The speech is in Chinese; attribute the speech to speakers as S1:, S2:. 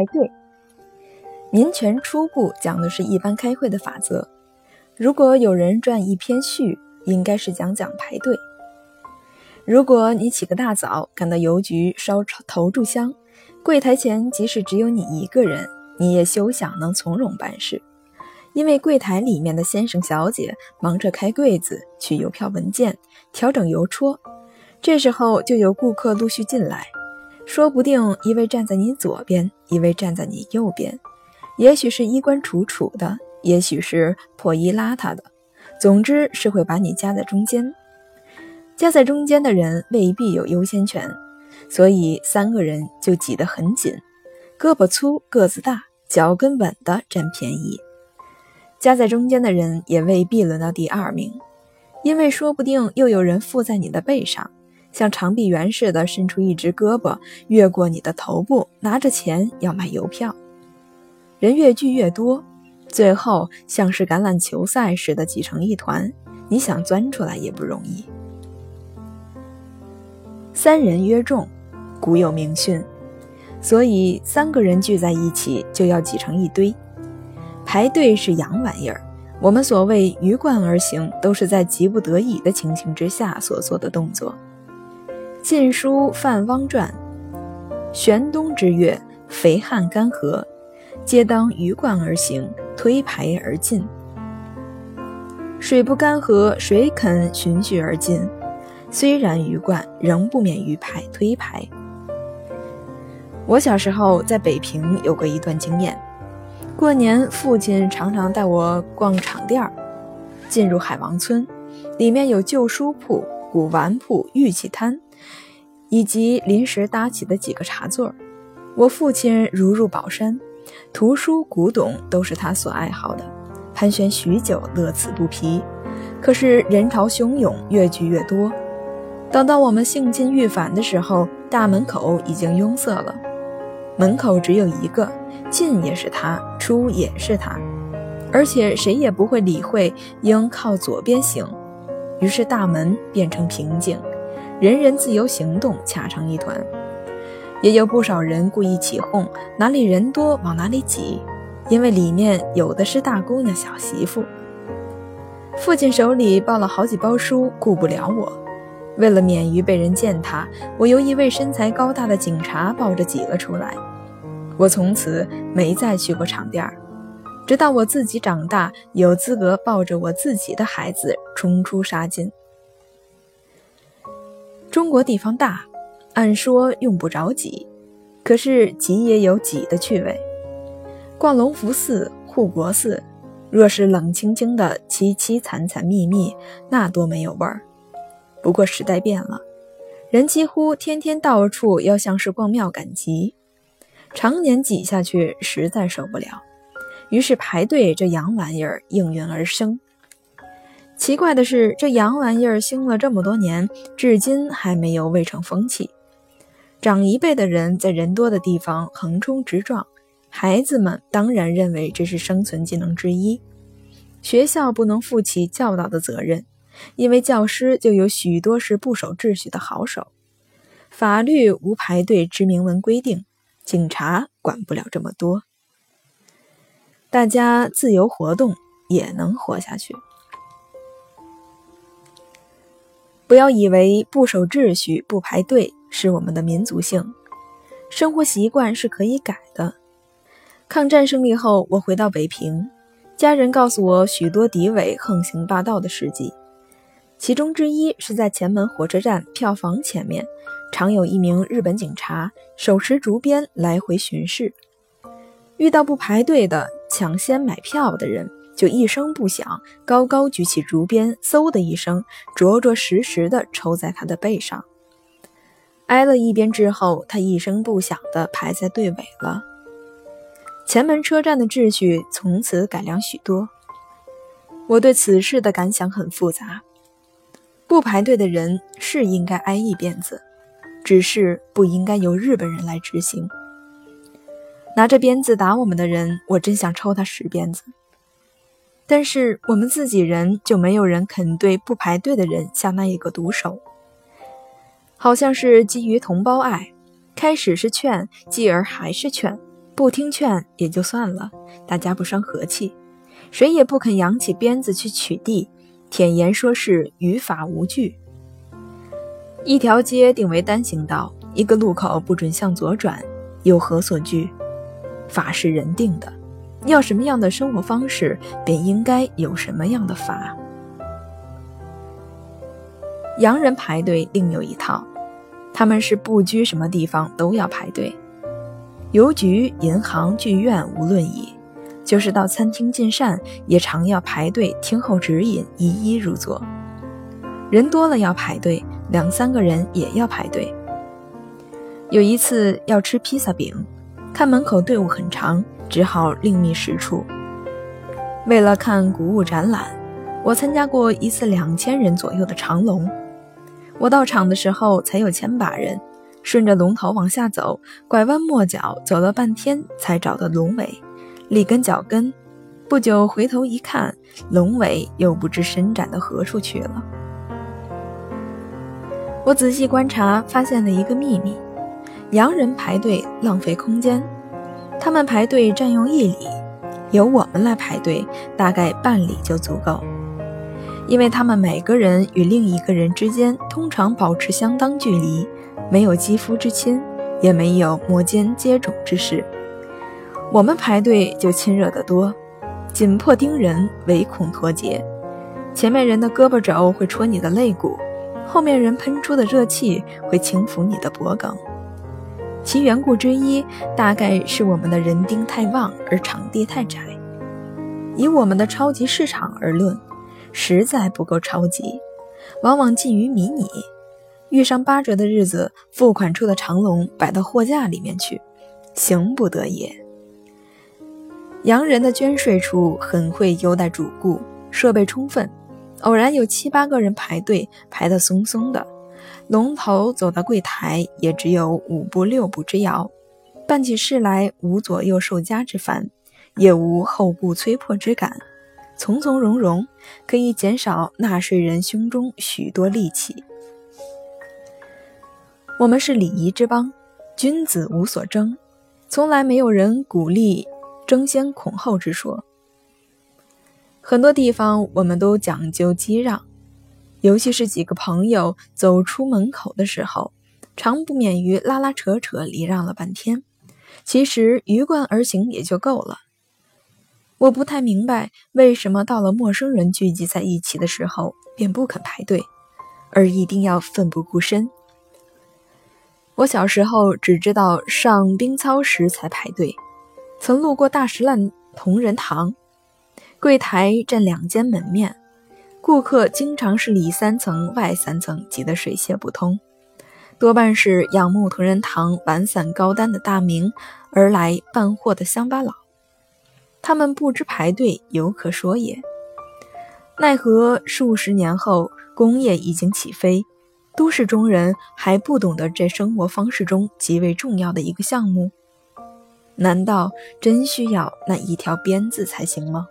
S1: 排队。民权初步讲的是一般开会的法则。如果有人撰一篇序，应该是讲讲排队。如果你起个大早赶到邮局烧投注箱，柜台前即使只有你一个人，你也休想能从容办事，因为柜台里面的先生小姐忙着开柜子、取邮票文件、调整邮戳。这时候就有顾客陆续进来，说不定一位站在你左边，一位站在你右边，也许是衣冠楚楚的，也许是破衣邋遢的，总之是会把你夹在中间。夹在中间的人未必有优先权，所以三个人就挤得很紧，胳膊粗、个子大、脚跟稳的占便宜。夹在中间的人也未必轮到第二名，因为说不定又有人附在你的背上。像长臂猿似的伸出一只胳膊，越过你的头部，拿着钱要买邮票。人越聚越多，最后像是橄榄球赛似的挤成一团，你想钻出来也不容易。三人约众，古有名训，所以三个人聚在一起就要挤成一堆。排队是洋玩意儿，我们所谓鱼贯而行，都是在急不得已的情形之下所做的动作。《晋书·范汪传》：玄冬之月，肥旱干涸，皆当鱼贯而行，推排而进。水不干涸，谁肯循序而进？虽然鱼贯，仍不免于排推排。我小时候在北平有过一段经验，过年父亲常常带我逛场店儿，进入海王村，里面有旧书铺、古玩铺、玉器摊。以及临时搭起的几个茶座我父亲如入宝山，图书古董都是他所爱好的，盘旋许久，乐此不疲。可是人潮汹涌，越聚越多。等到我们兴尽欲返的时候，大门口已经拥塞了。门口只有一个，进也是他，出也是他，而且谁也不会理会应靠左边行。于是大门变成平静。人人自由行动，掐成一团，也有不少人故意起哄，哪里人多往哪里挤，因为里面有的是大姑娘、小媳妇。父亲手里抱了好几包书，顾不了我。为了免于被人践踏，我由一位身材高大的警察抱着挤了出来。我从此没再去过场店儿，直到我自己长大，有资格抱着我自己的孩子冲出杀进。中国地方大，按说用不着挤，可是挤也有挤的趣味。逛隆福寺、护国寺，若是冷清清的、凄凄惨惨密密，那多没有味儿。不过时代变了，人几乎天天到处要像是逛庙赶集，常年挤下去实在受不了，于是排队这洋玩意儿应运而生。奇怪的是，这洋玩意儿兴了这么多年，至今还没有未成风气。长一辈的人在人多的地方横冲直撞，孩子们当然认为这是生存技能之一。学校不能负起教导的责任，因为教师就有许多是不守秩序的好手。法律无排队之明文规定，警察管不了这么多。大家自由活动也能活下去。不要以为不守秩序、不排队是我们的民族性，生活习惯是可以改的。抗战胜利后，我回到北平，家人告诉我许多敌伪横行霸道的事迹，其中之一是在前门火车站票房前面，常有一名日本警察手持竹鞭来回巡视，遇到不排队的、抢先买票的人。就一声不响，高高举起竹鞭，嗖的一声，着着实实的抽在他的背上。挨了一鞭之后，他一声不响的排在队尾了。前门车站的秩序从此改良许多。我对此事的感想很复杂。不排队的人是应该挨一鞭子，只是不应该由日本人来执行。拿着鞭子打我们的人，我真想抽他十鞭子。但是我们自己人就没有人肯对不排队的人下那一个毒手，好像是基于同胞爱，开始是劝，继而还是劝，不听劝也就算了，大家不伤和气，谁也不肯扬起鞭子去取缔，舔言说是于法无据。一条街定为单行道，一个路口不准向左转，有何所惧？法是人定的，要什么样的生活方式，便应该有什么样的法。洋人排队另有一套，他们是不拘什么地方都要排队，邮局、银行、剧院无论矣，就是到餐厅进膳也常要排队听候指引，一一入座。人多了要排队。两三个人也要排队。有一次要吃披萨饼，看门口队伍很长，只好另觅实处。为了看古物展览，我参加过一次两千人左右的长龙。我到场的时候才有千把人，顺着龙头往下走，拐弯抹角走了半天才找到龙尾，立根脚跟。不久回头一看，龙尾又不知伸展到何处去了。我仔细观察，发现了一个秘密：洋人排队浪费空间，他们排队占用一里，由我们来排队，大概半里就足够。因为他们每个人与另一个人之间通常保持相当距离，没有肌肤之亲，也没有摩肩接踵之事。我们排队就亲热得多，紧迫盯人，唯恐脱节。前面人的胳膊肘会戳你的肋骨。后面人喷出的热气会轻抚你的脖颈，其缘故之一大概是我们的人丁太旺而场地太窄。以我们的超级市场而论，实在不够超级，往往近于迷你。遇上八折的日子，付款处的长龙摆到货架里面去，行不得也。洋人的捐税处很会优待主顾，设备充分。偶然有七八个人排队，排得松松的，龙头走到柜台也只有五步六步之遥，办起事来无左右受夹之烦，也无后顾催迫之感，从从容容，可以减少纳税人胸中许多戾气。我们是礼仪之邦，君子无所争，从来没有人鼓励争先恐后之说。很多地方我们都讲究激让，尤其是几个朋友走出门口的时候，常不免于拉拉扯扯礼让了半天。其实鱼贯而行也就够了。我不太明白为什么到了陌生人聚集在一起的时候便不肯排队，而一定要奋不顾身。我小时候只知道上兵操时才排队，曾路过大石烂同仁堂。柜台占两间门面，顾客经常是里三层外三层挤得水泄不通，多半是仰慕同仁堂晚散高单的大名而来办货的乡巴佬。他们不知排队犹可说也，奈何数十年后工业已经起飞，都市中人还不懂得这生活方式中极为重要的一个项目？难道真需要那一条鞭子才行吗？